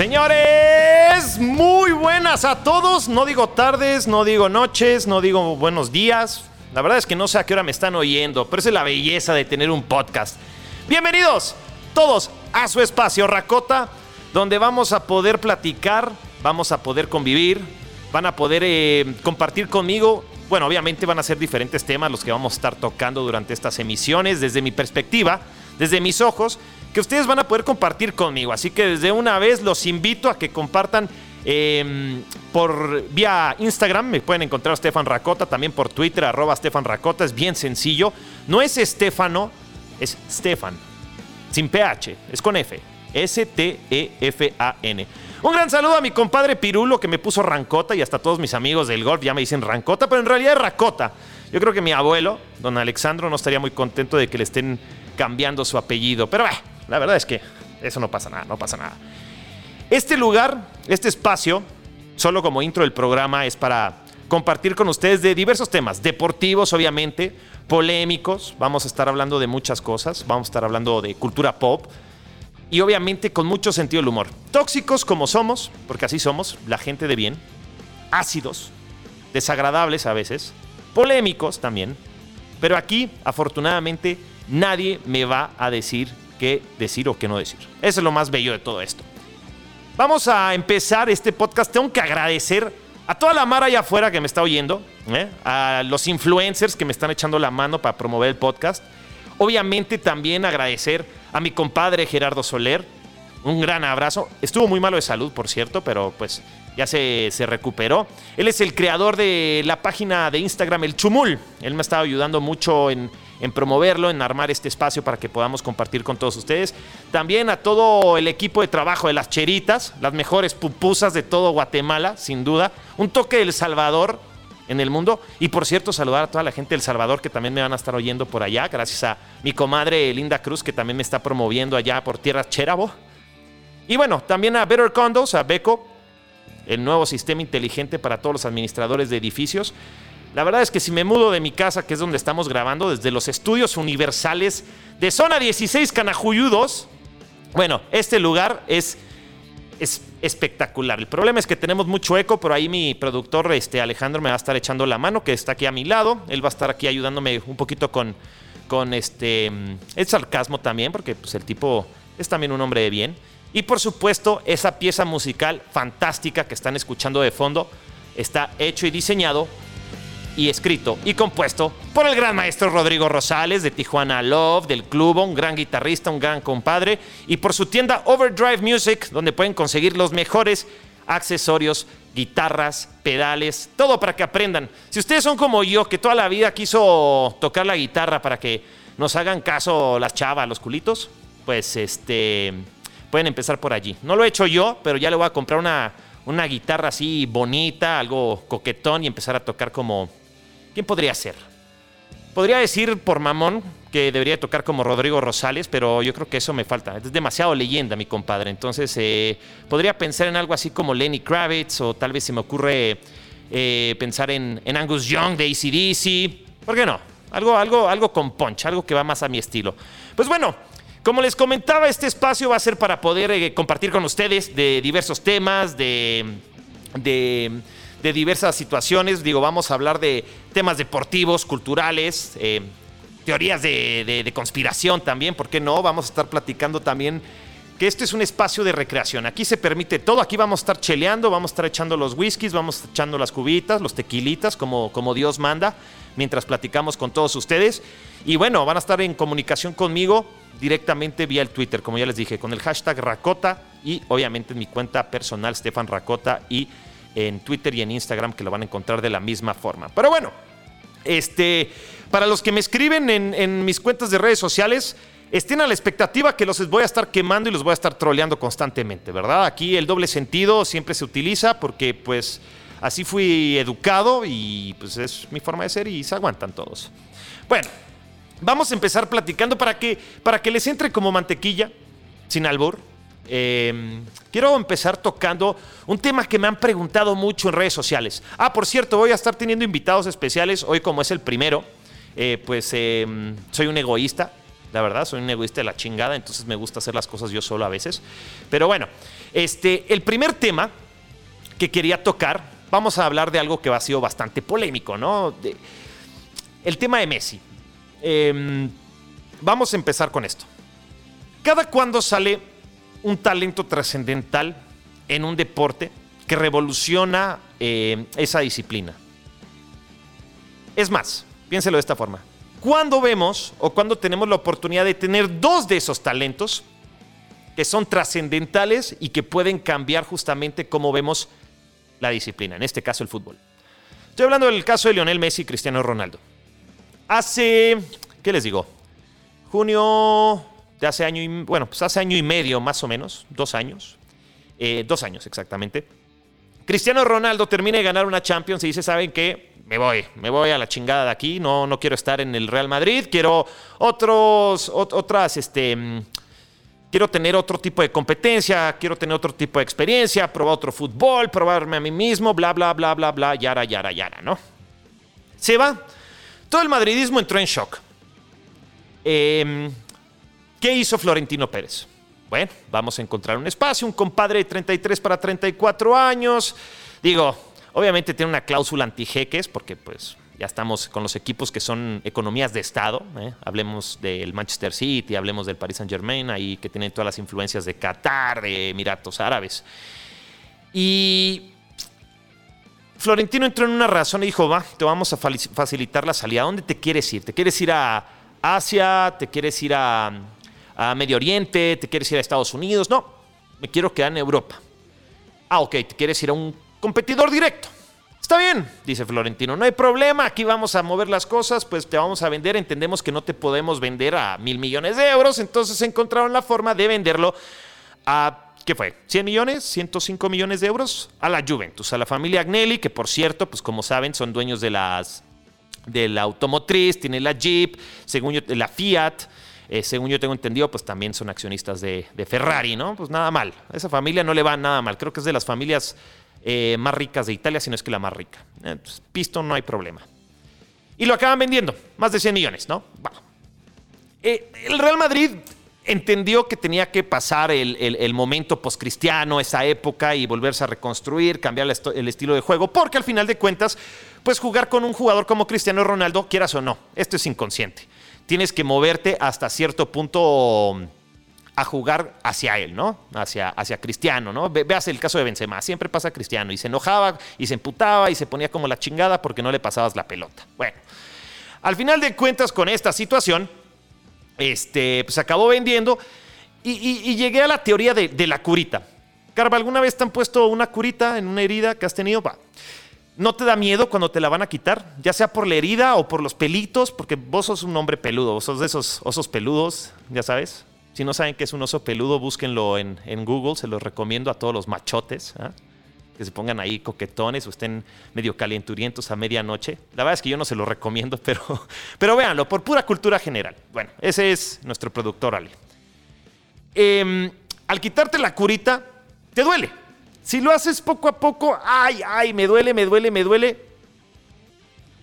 Señores, muy buenas a todos. No digo tardes, no digo noches, no digo buenos días. La verdad es que no sé a qué hora me están oyendo, pero esa es la belleza de tener un podcast. Bienvenidos todos a su espacio Racota, donde vamos a poder platicar, vamos a poder convivir, van a poder eh, compartir conmigo. Bueno, obviamente van a ser diferentes temas los que vamos a estar tocando durante estas emisiones desde mi perspectiva, desde mis ojos que ustedes van a poder compartir conmigo. Así que desde una vez los invito a que compartan em, por vía Instagram. Me pueden encontrar Stefan Racota, también por Twitter, arroba Stefan Racota. Es bien sencillo. No es Estefano, es Stefan. Sin PH, es con F. S-T-E-F-A-N. Un gran saludo a mi compadre Pirulo que me puso Rancota y hasta todos mis amigos del golf ya me dicen Rancota, pero en realidad es Racota. Yo creo que mi abuelo, don Alexandro, no estaría muy contento de que le estén cambiando su apellido. Pero bah, la verdad es que eso no pasa nada, no pasa nada. Este lugar, este espacio, solo como intro del programa, es para compartir con ustedes de diversos temas, deportivos obviamente, polémicos, vamos a estar hablando de muchas cosas, vamos a estar hablando de cultura pop y obviamente con mucho sentido del humor. Tóxicos como somos, porque así somos, la gente de bien, ácidos, desagradables a veces, polémicos también, pero aquí afortunadamente nadie me va a decir qué decir o qué no decir. Eso es lo más bello de todo esto. Vamos a empezar este podcast. Tengo que agradecer a toda la mara allá afuera que me está oyendo, ¿eh? a los influencers que me están echando la mano para promover el podcast. Obviamente también agradecer a mi compadre Gerardo Soler. Un gran abrazo. Estuvo muy malo de salud, por cierto, pero pues ya se, se, recuperó. Él es el creador de la página de Instagram El Chumul. Él me ha estado ayudando mucho en, en promoverlo, en armar este espacio para que podamos compartir con todos ustedes. También a todo el equipo de trabajo de las Cheritas, las mejores pupusas de todo Guatemala, sin duda. Un toque del Salvador en el mundo. Y por cierto, saludar a toda la gente del Salvador que también me van a estar oyendo por allá, gracias a mi comadre Linda Cruz que también me está promoviendo allá por tierra Cherabo. Y bueno, también a Better Condos, a Beco, el nuevo sistema inteligente para todos los administradores de edificios. La verdad es que si me mudo de mi casa, que es donde estamos grabando, desde los estudios universales de Zona 16 Canajuyudos, bueno, este lugar es, es espectacular. El problema es que tenemos mucho eco, pero ahí mi productor este, Alejandro me va a estar echando la mano, que está aquí a mi lado. Él va a estar aquí ayudándome un poquito con, con este, el sarcasmo también, porque pues, el tipo es también un hombre de bien. Y por supuesto, esa pieza musical fantástica que están escuchando de fondo está hecho y diseñado y escrito y compuesto por el gran maestro Rodrigo Rosales de Tijuana Love, del club, un gran guitarrista, un gran compadre, y por su tienda Overdrive Music, donde pueden conseguir los mejores accesorios, guitarras, pedales, todo para que aprendan. Si ustedes son como yo, que toda la vida quiso tocar la guitarra para que nos hagan caso las chavas, los culitos, pues este pueden empezar por allí. No lo he hecho yo, pero ya le voy a comprar una, una guitarra así bonita, algo coquetón y empezar a tocar como ¿Quién podría ser? Podría decir por mamón que debería tocar como Rodrigo Rosales, pero yo creo que eso me falta. Es demasiado leyenda, mi compadre. Entonces, eh, podría pensar en algo así como Lenny Kravitz, o tal vez se me ocurre eh, pensar en, Angus Young de ACDC. ¿Por qué no? Algo, algo, algo con punch, algo que va más a mi estilo. Pues bueno, como les comentaba, este espacio va a ser para poder eh, compartir con ustedes de diversos temas, de, de de diversas situaciones. Digo, vamos a hablar de temas deportivos, culturales, eh, teorías de, conspiración también, ¿por qué no? Vamos a estar platicando también que este es un espacio de recreación. Aquí se permite todo, aquí vamos a estar cheleando, vamos a estar echando los whiskies, vamos a estar echando las cubitas, los tequilitas, como, como Dios manda, mientras platicamos con todos ustedes. Y bueno, van a estar en comunicación conmigo directamente vía el Twitter, como ya les dije, con el hashtag Racota y obviamente en mi cuenta personal, Stefan Racota y en Twitter y en Instagram que lo van a encontrar de la misma forma. Pero bueno, este, para los que me escriben en, mis cuentas de redes sociales, estén a la expectativa que los voy a estar quemando y los voy a estar troleando constantemente, ¿verdad? Aquí el doble sentido siempre se utiliza porque pues así fui educado y pues es mi forma de ser y se aguantan todos. Bueno, vamos a empezar platicando para que, para que les entre como mantequilla, sin albur. Em, quiero empezar tocando un tema que me han preguntado mucho en redes sociales. Ah, por cierto, voy a estar teniendo invitados especiales hoy como es el primero. Eh, pues em, soy un egoísta, la verdad, soy un egoísta de la chingada, entonces me gusta hacer las cosas yo solo a veces. Pero bueno, Este, el primer tema que quería tocar, vamos a hablar de algo que ha sido bastante polémico, ¿no? el tema de Messi. Em, vamos a empezar con esto. ¿Cada cuándo sale un talento trascendental en un deporte que revoluciona eh, esa disciplina? Es más, piénselo de esta forma. ¿Cuándo vemos o cuándo tenemos la oportunidad de tener dos de esos talentos que son trascendentales y que pueden cambiar justamente cómo vemos la disciplina, en este caso el fútbol? Estoy hablando del caso de Lionel Messi y Cristiano Ronaldo. Hace, ¿qué les digo? Junio de hace año y, bueno, pues hace año y medio más o menos, dos años, eh, dos años exactamente. Cristiano Ronaldo termina de ganar una Champions y dice, ¿saben qué? Me voy, me voy a la chingada de aquí, no, no quiero estar en el Real Madrid, quiero otros, otras, este, mm, quiero tener otro tipo de competencia, quiero tener otro tipo de experiencia, probar otro fútbol, probarme a mí mismo, bla, bla, bla, bla, bla, yara, yara, yara, ¿no? Se va. Todo el madridismo entró en shock. Eh, ¿Qué hizo Florentino Pérez? Bueno, vamos a encontrar un espacio, un compadre de 33 para 34 años. Digo, obviamente tiene una cláusula antijeques porque pues ya estamos con los equipos que son economías de Estado. ¿eh? Hablemos del Manchester City, hablemos del Paris Saint Germain, ahí que tienen todas las influencias de Qatar, de Emiratos Árabes. Y Florentino entró en una razón y dijo, va, te vamos a facilitar la salida. ¿A dónde te quieres ir? ¿Te quieres ir a Asia? ¿Te quieres ir a a Medio Oriente, te quieres ir a Estados Unidos. No, me quiero quedar en Europa. Ah, ok, te quieres ir a un competidor directo. Está bien, dice Florentino, no hay problema, aquí vamos a mover las cosas, pues te vamos a vender, entendemos que no te podemos vender a mil millones de euros, entonces encontraron la forma de venderlo a, ¿qué fue? ¿100 millones? ¿105 millones de euros? A la Juventus, a la familia Agnelli, que por cierto, pues como saben, son dueños de las de la automotriz, tiene la Jeep, según yo, la Fiat, eh, según yo tengo entendido, pues también son accionistas de, Ferrari, ¿no? Pues nada mal. A esa familia no le va nada mal. Creo que es de las familias eh, más ricas de Italia, si no es que la más rica. Eh, pues, no hay problema. Y lo acaban vendiendo, más de 100 millones, ¿no? el Real Madrid entendió que tenía que pasar el, el, momento postcristiano, esa época, y volverse a reconstruir, cambiar el, estilo de juego, porque al final de cuentas, pues jugar con un jugador como Cristiano Ronaldo, quieras o no, esto es inconsciente tienes que moverte hasta cierto punto a jugar hacia él, ¿no? Hacia, hacia Cristiano, ¿no? veas el caso de Benzema, siempre pasa Cristiano y se enojaba y se emputaba y se ponía como la chingada porque no le pasabas la pelota. Bueno, al final de cuentas con esta situación, este, pues acabó vendiendo y, llegué a la teoría de, la curita. Carva, ¿alguna vez te han puesto una curita en una herida que has tenido? Va. ¿No te da miedo cuando te la van a quitar? Ya sea por la herida o por los pelitos, porque vos sos un hombre peludo, vos sos de esos osos peludos, ya sabes. Si no saben qué es un oso peludo, búsquenlo en, Google, se los recomiendo a todos los machotes. ¿ah? Que se pongan ahí coquetones o estén medio calenturientos a medianoche. La verdad es que yo no se lo recomiendo, pero, pero véanlo, por pura cultura general. Bueno, ese es nuestro productor Ale. Em, al quitarte la curita, te duele. Si lo haces poco a poco, ay, ay, me duele, me duele, me duele.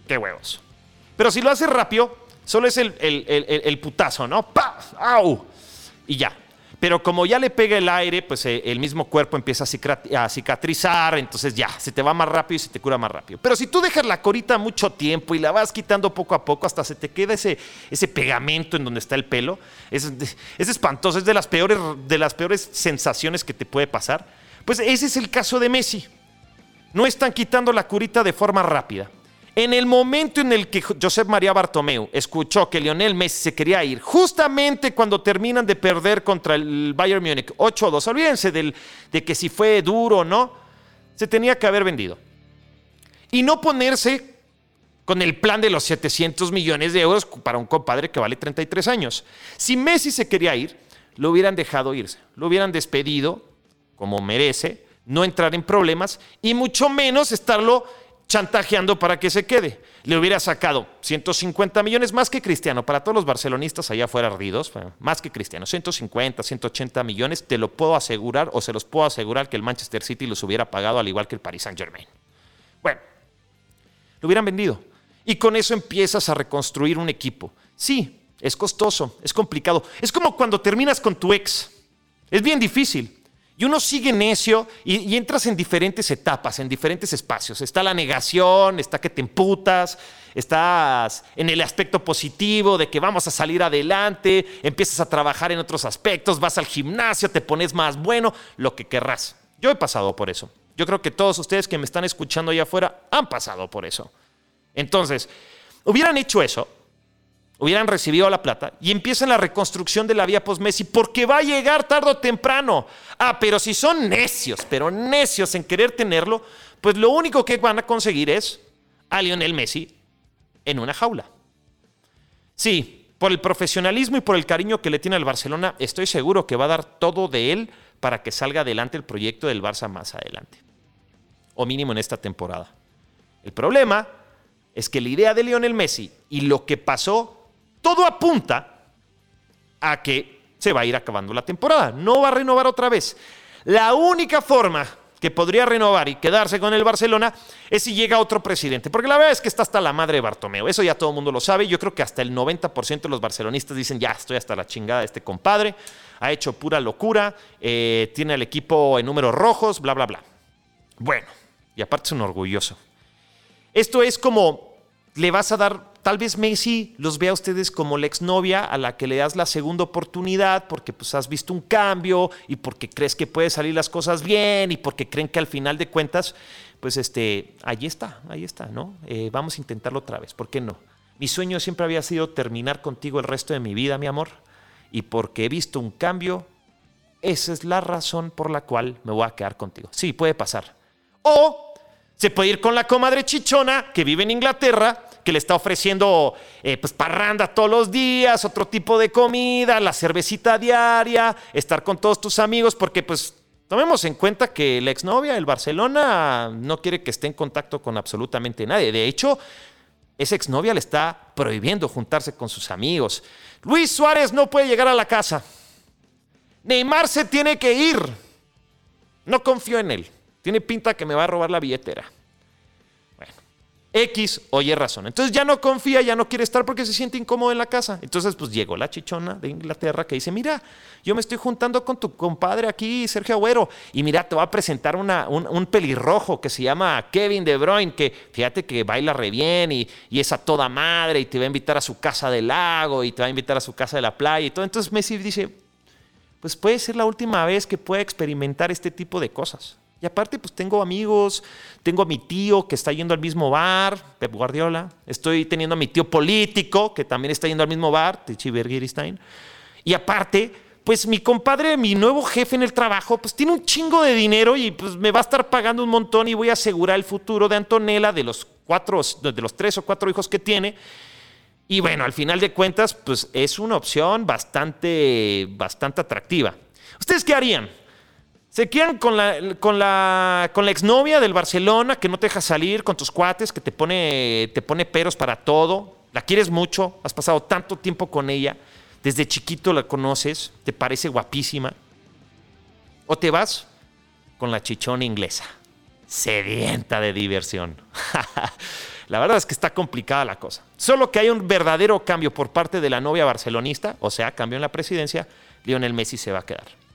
Qué huevos. Pero si lo haces rápido, solo es el, putazo, ¿no? ¡Pah! ¡Au! Y ya. Pero como ya le pega el aire, pues eh, el mismo cuerpo empieza a cicatrizar, entonces ya, se te va más rápido y se te cura más rápido. Pero si tú dejas la corita mucho tiempo y la vas quitando poco a poco hasta se te queda ese, ese pegamento en donde está el pelo, es, es espantoso, es de las, peores, de las peores sensaciones que te puede pasar. Pues ese es el caso de Messi. No están quitando la curita de forma rápida. En el momento en el que Josep María Bartomeu escuchó que Lionel Messi se quería ir, justamente cuando terminan de perder contra el Bayern Múnich 8-2, olvídense de que si fue duro o no, se tenía que haber vendido. Y no ponerse con el plan de los 700 millones de euros para un compadre que vale 33 años. Si Messi se quería ir, lo hubieran dejado irse, lo hubieran despedido como merece, no entrar en problemas y mucho menos estarlo chantajeando para que se quede. Le hubiera sacado 150 millones más que Cristiano. Para todos los barcelonistas allá fuera ardidos, más que Cristiano. 150, 180 millones, te lo puedo asegurar o se los puedo asegurar que el Manchester City los hubiera pagado al igual que el Paris Saint Germain. Bueno, lo hubieran vendido. Y con eso empiezas a reconstruir un equipo. Sí, es costoso, es complicado. Es como cuando terminas con tu ex. Es bien difícil. Y uno sigue necio y, entras en diferentes etapas, en diferentes espacios. Está la negación, está que te emputas, estás en el aspecto positivo de que vamos a salir adelante, empiezas a trabajar en otros aspectos, vas al gimnasio, te pones más bueno, lo que querrás. Yo he pasado por eso. Yo creo que todos ustedes que me están escuchando allá afuera han pasado por eso. Entonces, hubieran hecho eso, hubieran recibido la plata y empiezan la reconstrucción de la vía post-Messi porque va a llegar tarde o temprano. Ah, pero si son necios, pero necios en querer tenerlo, pues lo único que van a conseguir es a Lionel Messi en una jaula. Sí, por el profesionalismo y por el cariño que le tiene al Barcelona, estoy seguro que va a dar todo de él para que salga adelante el proyecto del Barça más adelante. O mínimo en esta temporada. El problema es que la idea de Lionel Messi y lo que pasó todo apunta a que se va a ir acabando la temporada. No va a renovar otra vez. La única forma que podría renovar y quedarse con el Barcelona es si llega otro presidente. Porque la verdad es que está hasta la madre de Bartomeu. Eso ya todo el mundo lo sabe. Yo creo que hasta el 90% de los barcelonistas dicen, ya estoy hasta la chingada de este compadre. Ha hecho pura locura. Eh, tiene al equipo en números rojos, bla, bla, bla. Bueno, y aparte es un orgulloso. Esto es como le vas a dar Tal vez Messi los vea a ustedes como la exnovia a la que le das la segunda oportunidad porque pues has visto un cambio y porque crees que puede salir las cosas bien y porque creen que al final de cuentas, pues este, ahí está, ahí está, ¿no? Eh, vamos a intentarlo otra vez, ¿por qué no? Mi sueño siempre había sido terminar contigo el resto de mi vida, mi amor, y porque he visto un cambio, esa es la razón por la cual me voy a quedar contigo. Sí, puede pasar. O se puede ir con la comadre chichona que vive en Inglaterra que le está ofreciendo eh, pues parranda todos los días, otro tipo de comida, la cervecita diaria, estar con todos tus amigos, porque pues tomemos en cuenta que la exnovia del Barcelona no quiere que esté en contacto con absolutamente nadie. De hecho, esa exnovia le está prohibiendo juntarse con sus amigos. Luis Suárez no puede llegar a la casa. Neymar se tiene que ir. No confío en él. Tiene pinta que me va a robar la billetera. X o Y razón. Entonces ya no confía, ya no quiere estar porque se siente incómodo en la casa. Entonces pues llegó la chichona de Inglaterra que dice, mira, yo me estoy juntando con tu compadre aquí, Sergio Agüero, y mira, te va a presentar una, un, pelirrojo que se llama Kevin De Bruyne, que fíjate que baila re bien y, y, es a toda madre y te va a invitar a su casa del lago y te va a invitar a su casa de la playa y todo. Entonces Messi dice, pues puede ser la última vez que pueda experimentar este tipo de cosas. Y aparte, pues tengo amigos, tengo a mi tío que está yendo al mismo bar, Pep Guardiola. Estoy teniendo a mi tío político que también está yendo al mismo bar, Tichi Bergiristain. Y aparte, pues mi compadre, mi nuevo jefe en el trabajo, pues tiene un chingo de dinero y pues me va a estar pagando un montón y voy a asegurar el futuro de Antonella, de los cuatro, de los tres o cuatro hijos que tiene. Y bueno, al final de cuentas, pues es una opción bastante, bastante atractiva. ¿Ustedes qué harían? Se quedan con la, con la, con la exnovia del Barcelona que no te deja salir, con tus cuates, que te pone, te pone peros para todo. La quieres mucho, has pasado tanto tiempo con ella, desde chiquito la conoces, te parece guapísima. O te vas con la chichona inglesa, sedienta de diversión. la verdad es que está complicada la cosa. Solo que hay un verdadero cambio por parte de la novia barcelonista, o sea, cambio en la presidencia, Lionel Messi se va a quedar.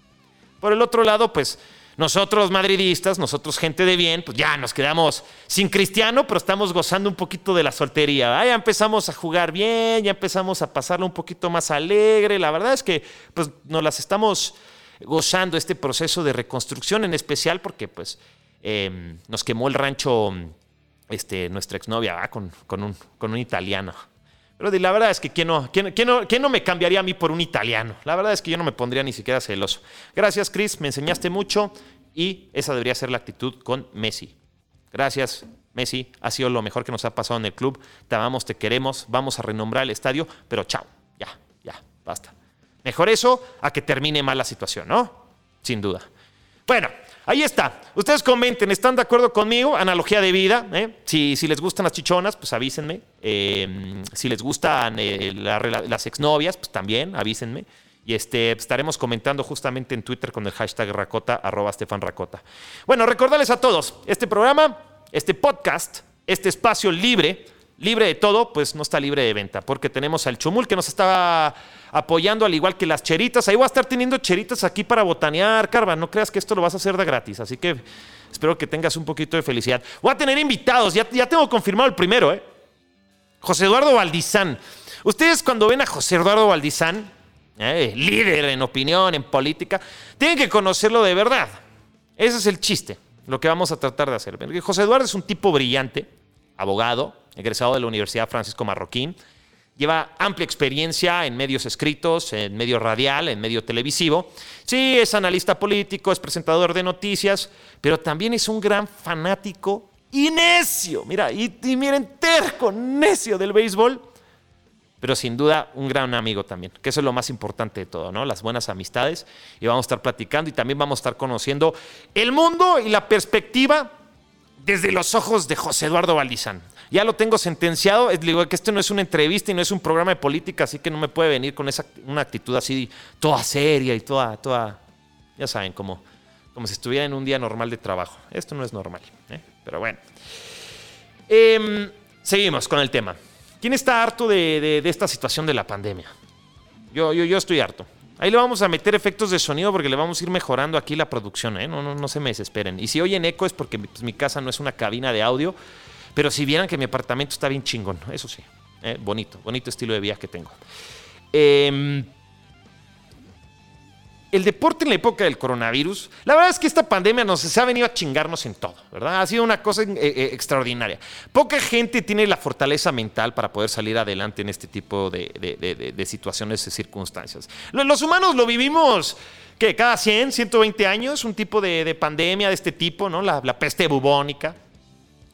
Por el otro lado, pues nosotros madridistas, nosotros gente de bien, pues ya nos quedamos sin cristiano, pero estamos gozando un poquito de la soltería. Ya empezamos a jugar bien, ya empezamos a pasarlo un poquito más alegre. La verdad es que pues nos las estamos gozando este proceso de reconstrucción en especial porque pues em, nos quemó el rancho este, nuestra exnovia con, con, un, con un italiano. Pero la verdad es que ¿quién no, quién, no, no, me cambiaría a mí por un italiano? La verdad es que yo no me pondría ni siquiera celoso. Gracias, Chris, me enseñaste mucho y esa debería ser la actitud con Messi. Gracias, Messi, ha sido lo mejor que nos ha pasado en el club. Te amamos, te queremos, vamos a renombrar el estadio, pero chao, ya, ya, basta. Mejor eso a que termine mal la situación, ¿no? Sin duda. Bueno, Ahí está. Ustedes comenten, ¿están de acuerdo conmigo? Analogía de vida. ¿eh? Si, si, les gustan las chichonas, pues avísenme. Eh, si les gustan eh, las exnovias, pues también avísenme. Y este, estaremos comentando justamente en Twitter con el hashtag Racota, arroba Stefan Racota. Bueno, recordarles a todos, este programa, este podcast, este espacio libre, libre de todo, pues no está libre de venta, porque tenemos al Chumul que nos estaba apoyando, al igual que las cheritas. Ahí voy a estar teniendo cheritas aquí para botanear, Carva. No creas que esto lo vas a hacer de gratis, así que espero que tengas un poquito de felicidad. Voy a tener invitados, ya, ya tengo confirmado el primero, ¿eh? José Eduardo Valdizán. Ustedes cuando ven a José Eduardo Valdizán, eh, líder en opinión, en política, tienen que conocerlo de verdad. Ese es el chiste, lo que vamos a tratar de hacer. José Eduardo es un tipo brillante, abogado, egresado de la Universidad Francisco Marroquín. Lleva amplia experiencia en medios escritos, en medio radial, en medio televisivo. Sí, es analista político, es presentador de noticias, pero también es un gran fanático y necio. Mira, y, miren, terco, necio del béisbol. Pero sin duda un gran amigo también, que eso es lo más importante de todo, ¿no? Las buenas amistades. Y vamos a estar platicando y también vamos a estar conociendo el mundo y la perspectiva desde los ojos de José Eduardo Valdizán. Ya lo tengo sentenciado. Digo que esto no es una entrevista y no es un programa de política, así que no me puede venir con esa, una actitud así toda seria y toda, toda, ya saben, como, como si estuviera en un día normal de trabajo. Esto no es normal, ¿eh? pero bueno. Em, seguimos con el tema. ¿Quién está harto de, esta situación de la pandemia? Yo, yo, yo estoy harto. Ahí le vamos a meter efectos de sonido porque le vamos a ir mejorando aquí la producción, ¿eh? no, no, no se me desesperen. Y si oyen eco es porque pues, mi casa no es una cabina de audio pero si vieran que mi apartamento está bien chingón, eso sí, eh, bonito, bonito estilo de vida que tengo. Em, el deporte en la época del coronavirus, la verdad es que esta pandemia nos ha venido a chingarnos en todo, ¿verdad? Ha sido una cosa eh, eh, extraordinaria. Poca gente tiene la fortaleza mental para poder salir adelante en este tipo de, situaciones y circunstancias. Los humanos lo vivimos que cada 100, 120 años, un tipo de, pandemia de este tipo, ¿no? La, peste bubónica,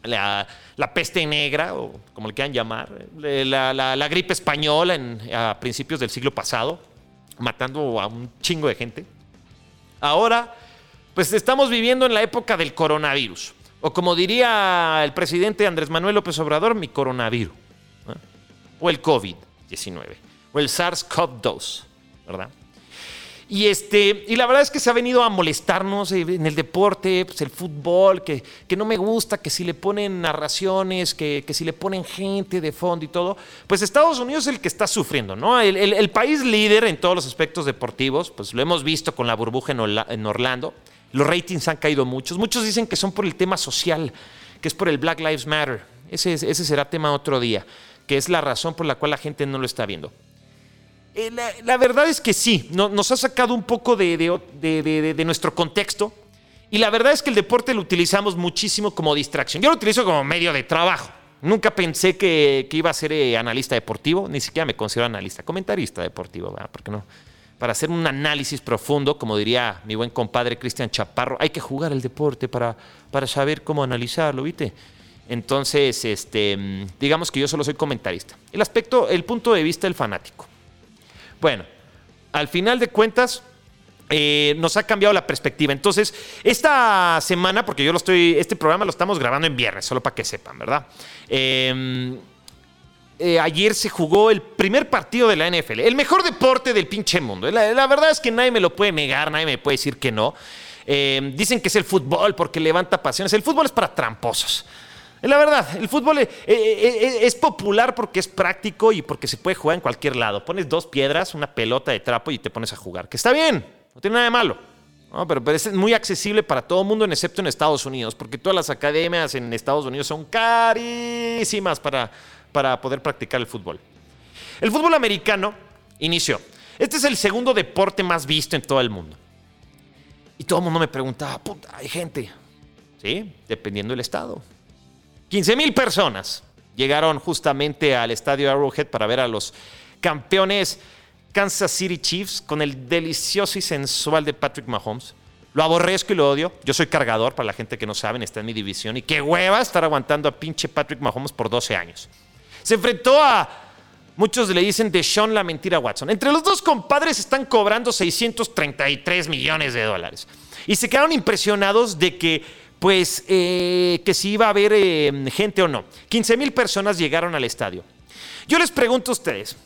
la, peste negra, o como le quieran llamar, la, gripe española en, a principios del siglo pasado, matando a un chingo de gente. Ahora, pues estamos viviendo en la época del coronavirus, o como diría el presidente Andrés Manuel López Obrador, mi coronavirus, o el COVID-19, o el SARS-CoV-2, ¿verdad? Y, este, y la verdad es que se ha venido a molestarnos en el deporte, pues el fútbol, que, que no me gusta, que si le ponen narraciones, que, que, si le ponen gente de fondo y todo. Pues Estados Unidos es el que está sufriendo, ¿no? El, el, país líder en todos los aspectos deportivos, pues lo hemos visto con la burbuja en, en Orlando. Los ratings han caído muchos. Muchos dicen que son por el tema social, que es por el Black Lives Matter. Ese, ese será tema otro día, que es la razón por la cual la gente no lo está viendo. Eh, la, verdad es que sí, nos ha sacado un poco de, nuestro contexto. Y la verdad es que el deporte lo utilizamos muchísimo como distracción. Yo lo utilizo como medio de trabajo. Nunca pensé que, iba a ser eh, analista deportivo, ni siquiera me considero analista, comentarista deportivo, ¿verdad? Porque no. Para hacer un análisis profundo, como diría mi buen compadre Cristian Chaparro, hay que jugar el deporte para, saber cómo analizarlo, ¿viste? Entonces, este, mm, digamos que yo solo soy comentarista. El aspecto, el punto de vista del fanático. Bueno, al final de cuentas, eh, nos ha cambiado la perspectiva. Entonces, esta semana, porque yo lo estoy, este programa lo estamos grabando en viernes, solo para que sepan, ¿verdad? Em, eh, ayer se jugó el primer partido de la NFL, el mejor deporte del pinche mundo. La, verdad es que nadie me lo puede negar, nadie me puede decir que no. Em, dicen que es el fútbol porque levanta pasiones. El fútbol es para tramposos. La verdad, el fútbol eh, eh, eh, es, popular porque es práctico y porque se puede jugar en cualquier lado. Pones dos piedras, una pelota de trapo y te pones a jugar. Que está bien, no tiene nada de malo. pero, es muy accesible para todo el mundo, excepto en Estados Unidos, porque todas las academias en Estados Unidos son carísimas para, para poder practicar el fútbol. El fútbol americano inició. Este es el segundo deporte más visto en todo el mundo. Y todo el mundo me preguntaba, puta, hay gente. Sí, dependiendo del estado. 15 mil personas llegaron justamente al estadio Arrowhead para ver a los campeones Kansas City Chiefs con el delicioso y sensual de Patrick Mahomes. Lo aborrezco y lo odio. Yo soy cargador, para la gente que no saben, está en mi división. Y qué hueva estar aguantando a pinche Patrick Mahomes por 12 años. Se enfrentó a, muchos le dicen de Sean la mentira Watson. Entre los dos compadres están cobrando 633 millones de dólares. Y se quedaron impresionados de que pues eh, que si iba a haber eh, gente o no. 15 mil personas llegaron al estadio. Yo les pregunto a ustedes,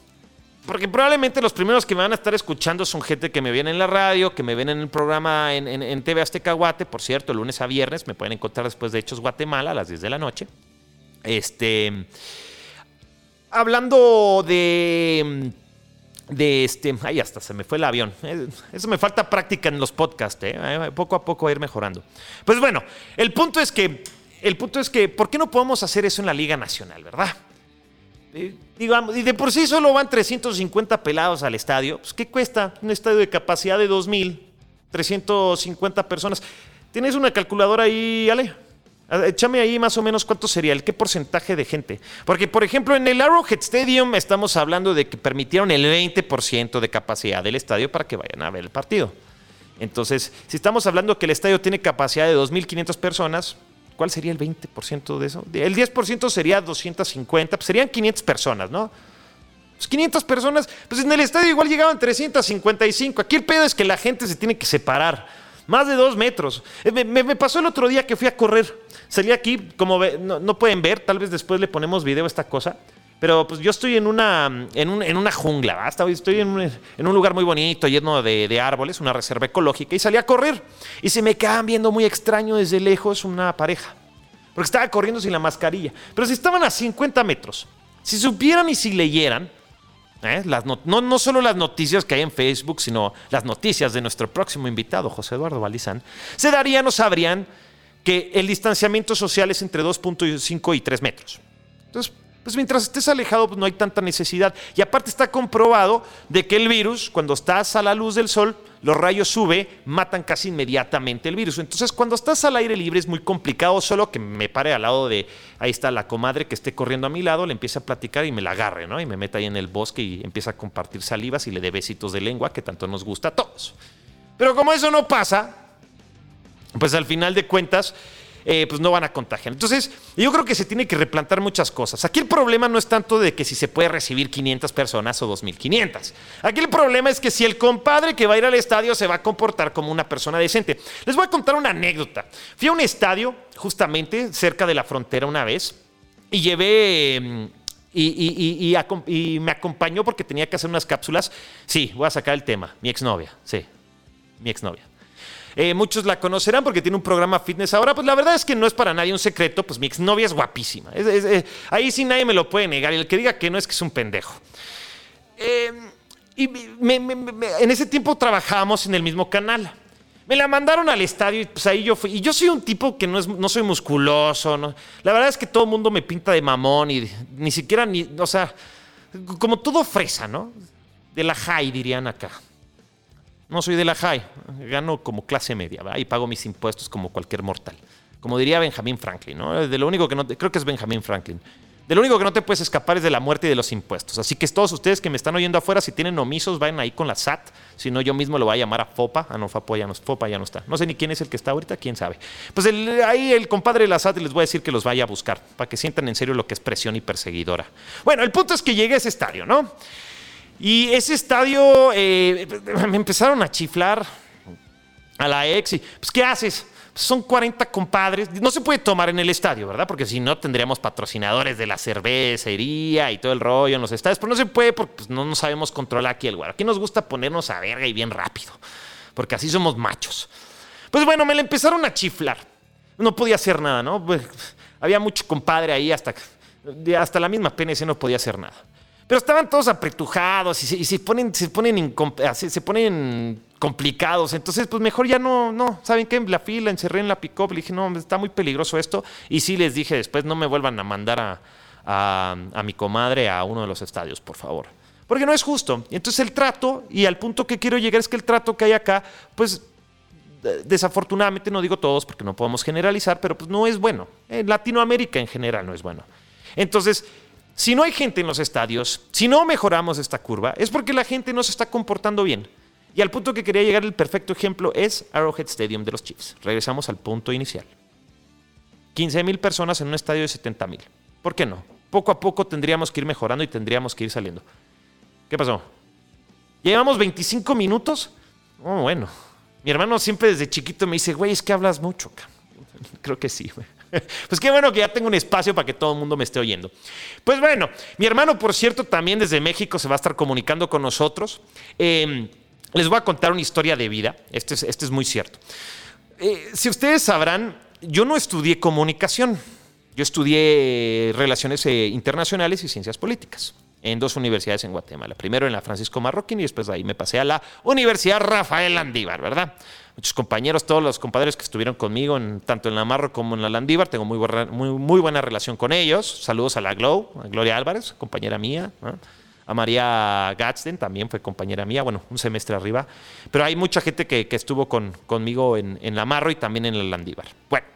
porque probablemente los primeros que me van a estar escuchando son gente que me viene en la radio, que me ven en el programa en, TV Azteca Guate, por cierto, lunes a viernes, me pueden encontrar después de Hechos Guatemala a las 10 de la noche. Este, hablando de de este. Ahí hasta se me fue el avión. Eh, eso me falta práctica en los podcasts, ¿eh? Eh, Poco a poco ir mejorando. Pues bueno, el punto es que. El punto es que, ¿por qué no podemos hacer eso en la Liga Nacional, verdad? digamos, y de por sí solo van 350 pelados al estadio. Pues, ¿qué cuesta un estadio de capacidad de 2.000? 350 personas. ¿Tienes una calculadora ahí, Ale? Échame ahí más o menos cuánto sería, el qué porcentaje de gente. Porque, por ejemplo, en el Arrowhead Stadium estamos hablando de que permitieron el 20% de capacidad del estadio para que vayan a ver el partido. Entonces, si estamos hablando que el estadio tiene capacidad de 2.500 personas, ¿cuál sería el 20% de eso? El 10% sería 250, pues serían 500 personas, ¿no? 500 pues personas, pues en el estadio igual llegaban 355. Aquí el pedo es que la gente se tiene que separar más de dos metros. Eh, me, pasó el otro día que fui a correr. Salí aquí, como no, pueden ver, tal vez después le ponemos video a esta cosa. Pero pues yo estoy en una, en, una jungla, estoy en un, lugar muy bonito, lleno de, de, árboles, una reserva ecológica, y salí a correr. Y se me quedan viendo muy extraño desde lejos una pareja. Porque estaba corriendo sin la mascarilla. Pero si estaban a 50 metros, si supieran y si leyeran, ¿Eh? no, no, solo las noticias que hay en Facebook, sino las noticias de nuestro próximo invitado, José Eduardo Balizán, se darían o sabrían que el distanciamiento social es entre 2.5 y 3 metros. Entonces, pues mientras estés alejado pues no hay tanta necesidad. Y aparte está comprobado de que el virus, cuando estás a la luz del sol, los rayos sube, matan casi inmediatamente el virus. Entonces cuando estás al aire libre es muy complicado, solo que me pare al lado de, ahí está la comadre que esté corriendo a mi lado, le empiece a platicar y me la agarre, ¿no? Y me meta ahí en el bosque y empieza a compartir salivas y le dé besitos de lengua que tanto nos gusta a todos. Pero como eso no pasa, pues al final de cuentas eh, pues no van a contagiar. Entonces, yo creo que se tiene que replantar muchas cosas. Aquí el problema no es tanto de que si se puede recibir 500 personas o 2500. Aquí el problema es que si el compadre que va a ir al estadio se va a comportar como una persona decente. Les voy a contar una anécdota. Fui a un estadio justamente cerca de la frontera una vez y llevé... Y, y, me acompañó porque tenía que hacer unas cápsulas. Sí, voy a sacar el tema. Mi exnovia, sí, mi exnovia. Eh, muchos la conocerán porque tiene un programa fitness ahora. Pues la verdad es que no es para nadie un secreto. Pues mi exnovia es guapísima. Eh, ahí sí nadie me lo puede negar. Y el que diga que no es que es un pendejo. Eh, y en ese tiempo trabajábamos en el mismo canal. Me la mandaron al estadio y pues ahí yo fui. Y yo soy un tipo que no, es, no soy musculoso. La verdad es que todo el mundo me pinta de mamón y ni siquiera ni. O sea, como todo fresa, ¿no? De la high, dirían acá. No soy de la high, gano como clase media y pago mis impuestos como cualquier mortal. Como diría Benjamin Franklin, ¿no? De lo único que no creo que es Benjamin Franklin. De lo único que no te puedes escapar es de la muerte y de los impuestos. Así que todos ustedes que me están oyendo afuera, si tienen omisos, vayan ahí con la SAT. Si no, yo mismo lo voy a llamar a FOPA. Ah, no, FOPA ya no, FOPA ya no está. No sé ni quién es el que está ahorita, quién sabe. Pues ahí el compadre de la SAT les voy a decir que los vaya a buscar, para que sientan en serio lo que es presión y perseguidora. Bueno, el punto es que llegué a ese estadio, ¿no? Y ese estadio eh, me empezaron a chiflar a la ex y, pues, ¿qué haces? Pues, son 40 compadres. No se puede tomar en el estadio, ¿verdad? Porque si no tendríamos patrocinadores de la cervecería y todo el rollo en los estadios. Pero no se puede porque pues, no sabemos controlar aquí el lugar. Aquí nos gusta ponernos a verga y bien rápido. Porque así somos machos. Pues bueno, me le empezaron a chiflar. No podía hacer nada, ¿no? Pues, había mucho compadre ahí hasta, hasta la misma PNC no podía hacer nada. Pero estaban todos apretujados y se, ponen, se ponen, se ponen complicados. Entonces, pues mejor ya no, no, ¿saben qué? La fila, encerré en la pick-up, le dije, no, está muy peligroso esto. Y sí les dije después, no me vuelvan a mandar a, a, mi comadre a uno de los estadios, por favor. Porque no es justo. Entonces el trato, y al punto que quiero llegar es que el trato que hay acá, pues desafortunadamente, no digo todos porque no podemos generalizar, pero pues no es bueno. En Latinoamérica en general no es bueno. Entonces, si no hay gente en los estadios, si no mejoramos esta curva, es porque la gente no se está comportando bien. Y al punto que quería llegar el perfecto ejemplo es Arrowhead Stadium de los Chiefs. Regresamos al punto inicial. 15 mil personas en un estadio de 70 mil. ¿Por qué no? Poco a poco tendríamos que ir mejorando y tendríamos que ir saliendo. ¿Qué pasó? ¿Llevamos 25 minutos? Oh, bueno. Mi hermano siempre desde chiquito me dice, güey, es que hablas mucho. Creo que sí, güey. Pues qué bueno que ya tengo un espacio para que todo el mundo me esté oyendo. Pues bueno, mi hermano, por cierto, también desde México se va a estar comunicando con nosotros. Em, les voy a contar una historia de vida. Este es, este es muy cierto. Eh, si ustedes sabrán, yo no estudié comunicación. Yo estudié Relaciones eh, Internacionales y Ciencias Políticas en dos universidades en Guatemala. Primero en la Francisco Marroquín y después de ahí me pasé a la Universidad Rafael Landívar, ¿verdad? Muchos compañeros, todos los compadres que estuvieron conmigo, tanto en la Marro como en la Landívar, tengo muy, buena, muy, muy buena relación con ellos. Saludos a la Glow, a Gloria Álvarez, compañera mía. A María Gadsden, también fue compañera mía, bueno, un semestre arriba. Pero hay mucha gente que, estuvo con, conmigo en, en la Marro y también en la Landívar. Bueno,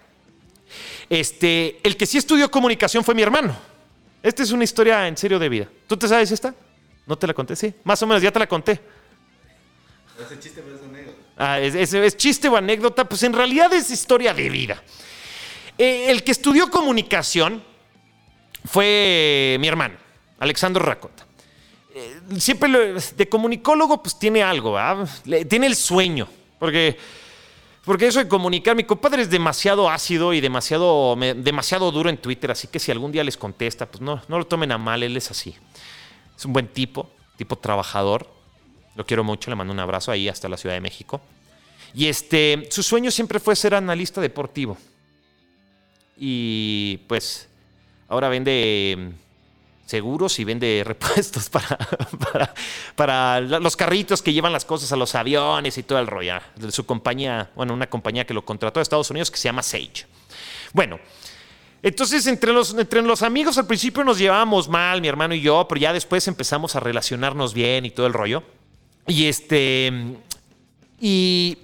este, el que sí estudió comunicación fue mi hermano. Esta es una historia en serio de vida. ¿Tú te sabes esta? ¿No te la conté? Sí, más o menos, ya te la conté. Ese chiste es anécdota. Ah, es, chiste o anécdota, pues en realidad es historia de vida. Eh, el que estudió comunicación fue mi hermano, Alexandro Racota. Eh, siempre de comunicólogo, pues tiene algo, tiene el sueño, porque porque eso de comunicar, mi compadre es demasiado ácido y demasiado, demasiado duro en Twitter, así que si algún día les contesta, pues no, no lo tomen a mal, él es así. Es un buen tipo, tipo trabajador. Lo quiero mucho, le mando un abrazo ahí hasta la Ciudad de México. Y este, su sueño siempre fue ser analista deportivo. Y pues ahora vende seguros y vende repuestos para, para, los carritos que llevan las cosas a los aviones y todo el rollo. De su compañía, bueno, una compañía que lo contrató a Estados Unidos que se llama Sage. Bueno, entonces entre los, entre los amigos al principio nos llevábamos mal, mi hermano y yo, pero ya después empezamos a relacionarnos bien y todo el rollo. Y este. Y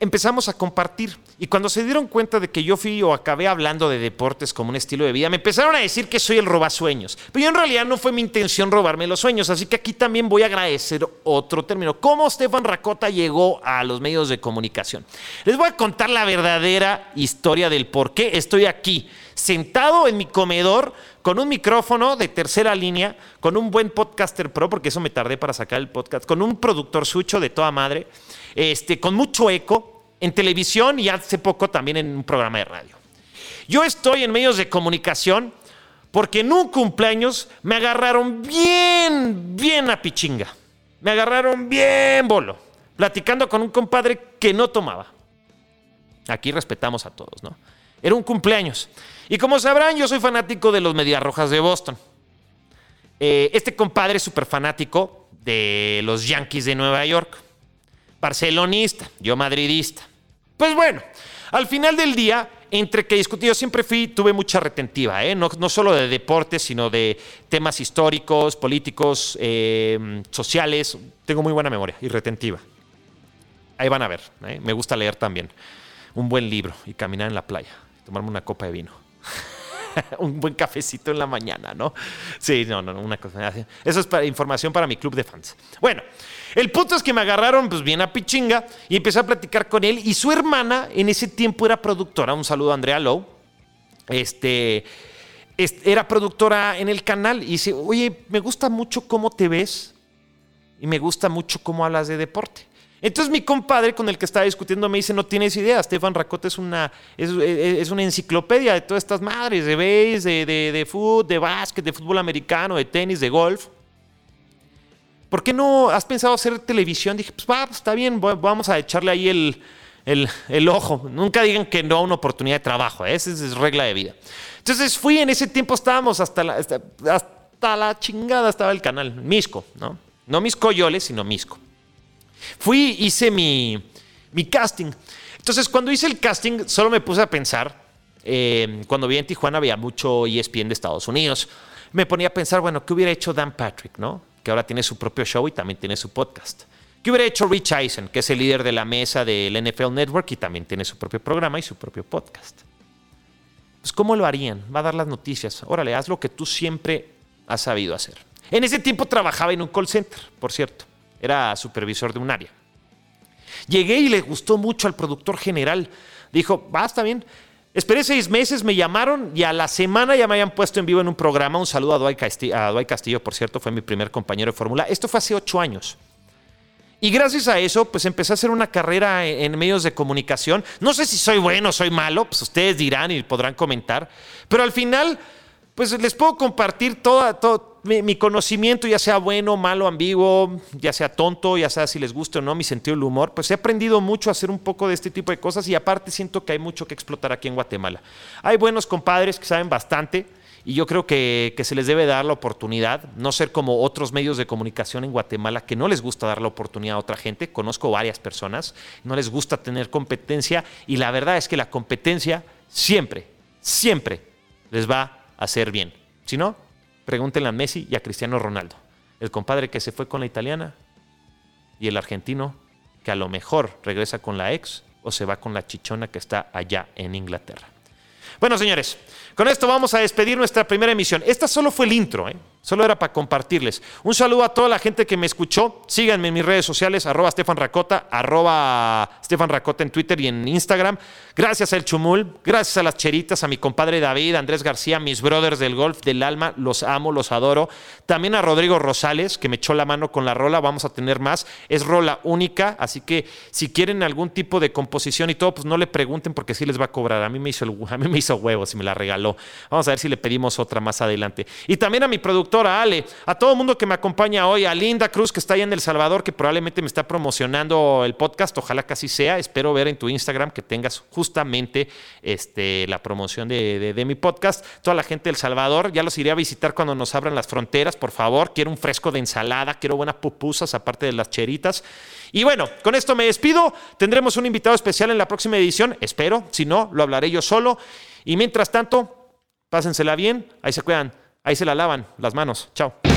empezamos a compartir. Y cuando se dieron cuenta de que yo fui o acabé hablando de deportes como un estilo de vida, me empezaron a decir que soy el robasueños. Pero yo en realidad no fue mi intención robarme los sueños, así que aquí también voy a agradecer otro término. ¿Cómo Stefan Racota llegó a los medios de comunicación? Les voy a contar la verdadera historia del por qué estoy aquí, sentado en mi comedor con un micrófono de tercera línea, con un buen podcaster pro, porque eso me tardé para sacar el podcast, con un productor sucho de toda madre, este, con mucho eco en televisión y hace poco también en un programa de radio. Yo estoy en medios de comunicación porque en un cumpleaños me agarraron bien, bien a pichinga. Me agarraron bien bolo, platicando con un compadre que no tomaba. Aquí respetamos a todos, ¿no? Era un cumpleaños. Y como sabrán, yo soy fanático de los Medias Rojas de Boston. Eh, este compadre es súper fanático de los Yankees de Nueva York. Barcelonista, yo madridista. Pues bueno, al final del día, entre que discutí, yo siempre fui, tuve mucha retentiva, ¿eh? no, solo de deportes, sino de temas históricos, políticos, eh, sociales. Tengo muy buena memoria y retentiva. Ahí van a ver, ¿eh? me gusta leer también. Un buen libro y caminar en la playa, tomarme una copa de vino. un buen cafecito en la mañana, ¿no? Sí, no, no, una cosa. Eso es para, información para mi club de fans. Bueno, el punto es que me agarraron pues bien a pichinga y empecé a platicar con él y su hermana en ese tiempo era productora. Un saludo a Andrea Lowe. Este, era productora en el canal y dice, oye, me gusta mucho cómo te ves y me gusta mucho cómo hablas de deporte. Entonces mi compadre con el que estaba discutiendo me dice, no tienes idea, Stefan Racota es una, es, una enciclopedia de todas estas madres, de base, de, de, de fútbol, de básquet, de fútbol americano, de tenis, de golf. ¿Por qué no has pensado hacer televisión? Dije, pues va, pues, está bien, vamos a echarle ahí el, el, ojo. Nunca digan que no a una oportunidad de trabajo, ¿eh? esa es regla de vida. Entonces fui, en ese tiempo estábamos hasta la, hasta, la chingada, estaba el canal, Misco, ¿no? No Misco Yoles, sino Misco. Fui, hice mi, casting. Entonces, cuando hice el casting, solo me puse a pensar, eh, cuando vi en Tijuana había mucho ESPN de Estados Unidos, me ponía a pensar, bueno, ¿qué hubiera hecho Dan Patrick, no? Que ahora tiene su propio show y también tiene su podcast. ¿Qué hubiera hecho Rich Eisen, que es el líder de la mesa del NFL Network y también tiene su propio programa y su propio podcast? Pues, ¿cómo lo harían? Va a dar las noticias. Órale, haz lo que tú siempre has sabido hacer. En ese tiempo trabajaba en un call center, por cierto era supervisor de un área. Llegué y le gustó mucho al productor general. Dijo, va, está bien. Esperé seis meses, me llamaron y a la semana ya me habían puesto en vivo en un programa. Un saludo a Dwight Castillo, a Castillo por cierto, fue mi primer compañero de fórmula. Esto fue hace ocho años. Y gracias a eso, pues empecé a hacer una carrera en, medios de comunicación. No sé si soy bueno o soy malo, pues ustedes dirán y podrán comentar. Pero al final, pues les puedo compartir toda, todo, mi, mi, conocimiento, ya sea bueno, malo, ambiguo, ya sea tonto, ya sea si les gusta o no, mi sentido del humor, pues he aprendido mucho a hacer un poco de este tipo de cosas y aparte siento que hay mucho que explotar aquí en Guatemala. Hay buenos compadres que saben bastante y yo creo que, que, se les debe dar la oportunidad, no ser como otros medios de comunicación en Guatemala que no les gusta dar la oportunidad a otra gente. Conozco varias personas, no les gusta tener competencia y la verdad es que la competencia siempre, siempre les va a hacer bien. Si no, pregúntenle a Messi y a Cristiano Ronaldo, el compadre que se fue con la italiana y el argentino que a lo mejor regresa con la ex o se va con la chichona que está allá en Inglaterra. Bueno, señores, con esto vamos a despedir nuestra primera emisión. Esta solo fue el intro, ¿eh? Solo era para compartirles. Un saludo a toda la gente que me escuchó. Síganme en mis redes sociales, arroba Stefan Racota, arroba Stefan en Twitter y en Instagram. Gracias al Chumul, gracias a las cheritas, a mi compadre David, Andrés García, mis brothers del golf, del alma, los amo, los adoro. También a Rodrigo Rosales, que me echó la mano con la rola, vamos a tener más. Es rola única, así que si quieren algún tipo de composición y todo, pues no le pregunten porque sí les va a cobrar. A mí me hizo, el, a mí me hizo huevos y me la regaló. Vamos a ver si le pedimos otra más adelante. Y también a mi productor a Ale, a todo el mundo que me acompaña hoy, a Linda Cruz que está ahí en El Salvador, que probablemente me está promocionando el podcast, ojalá que así sea, espero ver en tu Instagram que tengas justamente este, la promoción de, de, de mi podcast. Toda la gente del Salvador, ya los iré a visitar cuando nos abran las fronteras, por favor, quiero un fresco de ensalada, quiero buenas pupusas aparte de las cheritas. Y bueno, con esto me despido, tendremos un invitado especial en la próxima edición, espero, si no, lo hablaré yo solo. Y mientras tanto, pásensela bien, ahí se cuidan. Ahí se la lavan las manos. Chao.